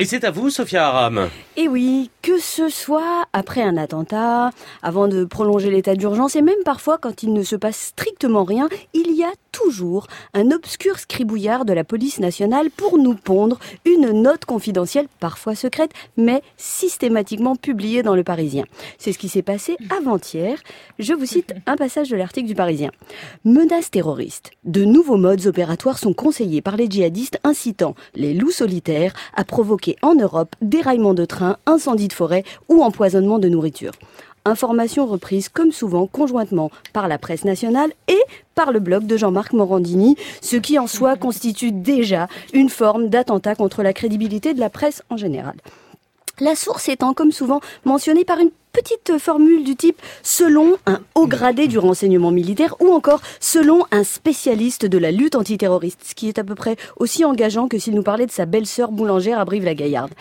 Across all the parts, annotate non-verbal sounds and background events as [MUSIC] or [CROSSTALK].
Et c'est à vous, Sophia Aram. Et oui, que ce soit après un attentat, avant de prolonger l'état d'urgence, et même parfois quand il ne se passe strictement rien, il y a toujours un obscur scribouillard de la police nationale pour nous pondre une note confidentielle, parfois secrète, mais systématiquement publiée dans le Parisien. C'est ce qui s'est passé avant-hier. Je vous cite un passage de l'article du Parisien. Menaces terroristes. De nouveaux modes opératoires sont conseillés par les djihadistes incitant les loups solitaires à provoquer en Europe déraillement de train, incendie de forêt ou empoisonnement de nourriture. Information reprise comme souvent conjointement par la presse nationale et par le blog de Jean-Marc Morandini, ce qui en soi constitue déjà une forme d'attentat contre la crédibilité de la presse en général. La source étant comme souvent mentionnée par une petite formule du type selon un haut gradé du renseignement militaire ou encore selon un spécialiste de la lutte antiterroriste, ce qui est à peu près aussi engageant que s'il nous parlait de sa belle-sœur boulangère à Brive-la-Gaillarde.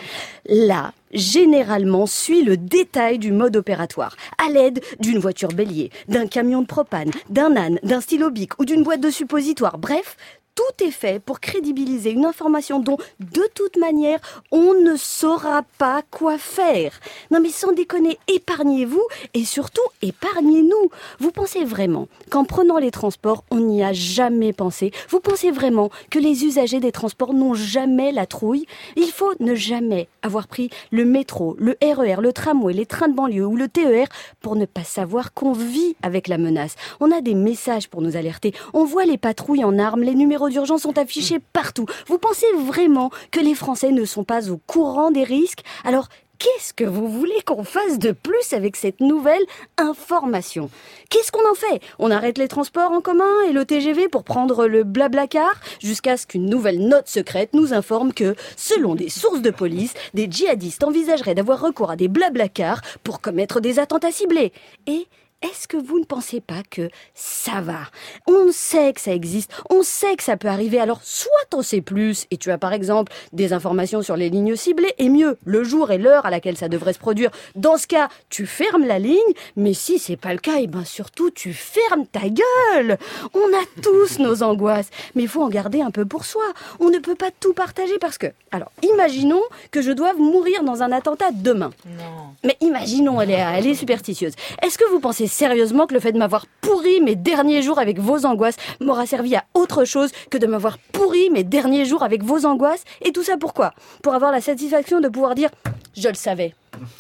Là, généralement suit le détail du mode opératoire, à l'aide d'une voiture bélier, d'un camion de propane, d'un âne, d'un stylo bic ou d'une boîte de suppositoire. Bref, tout est fait pour crédibiliser une information dont, de toute manière, on ne saura pas quoi faire. Non mais sans déconner, épargnez-vous et surtout épargnez-nous. Vous pensez vraiment qu'en prenant les transports, on n'y a jamais pensé? Vous pensez vraiment que les usagers des transports n'ont jamais la trouille? Il faut ne jamais avoir pris le métro, le RER, e le tramway, les trains de banlieue ou le TER pour ne pas savoir qu'on vit avec la menace. On a des messages pour nous alerter. On voit les patrouilles en armes, les numéros d'urgence sont affichés partout. Vous pensez vraiment que les Français ne sont pas au courant des risques? Alors, Qu'est-ce que vous voulez qu'on fasse de plus avec cette nouvelle information? Qu'est-ce qu'on en fait? On arrête les transports en commun et le TGV pour prendre le blablacar jusqu'à ce qu'une nouvelle note secrète nous informe que, selon des sources de police, des djihadistes envisageraient d'avoir recours à des blablacars pour commettre des attentats ciblés. Et est-ce que vous ne pensez pas que ça va? On sait que ça existe, on sait que ça peut arriver, alors soit on sait plus et tu as par exemple des informations sur les lignes ciblées, et mieux, le jour et l'heure à laquelle ça devrait se produire. Dans ce cas, tu fermes la ligne, mais si c'est pas le cas, et eh ben surtout tu fermes ta gueule On a tous [LAUGHS] nos angoisses, mais il faut en garder un peu pour soi. On ne peut pas tout partager parce que... Alors, imaginons que je doive mourir dans un attentat demain. Non. Mais imaginons, elle est, elle est superstitieuse. Est-ce que vous pensez sérieusement que le fait de m'avoir pourri mes derniers jours avec vos angoisses m'aura servi à autre chose que de m'avoir pourri mes derniers jours avec vos angoisses Et tout ça pourquoi Pour avoir la satisfaction de pouvoir dire je le savais,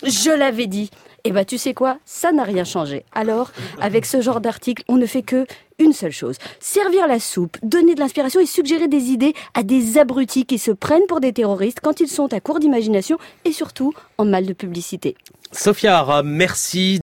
je l'avais dit. Et eh bah ben, tu sais quoi? Ça n'a rien changé. Alors, avec ce genre d'article, on ne fait que une seule chose. Servir la soupe, donner de l'inspiration et suggérer des idées à des abrutis qui se prennent pour des terroristes quand ils sont à court d'imagination et surtout en mal de publicité. Sophia merci.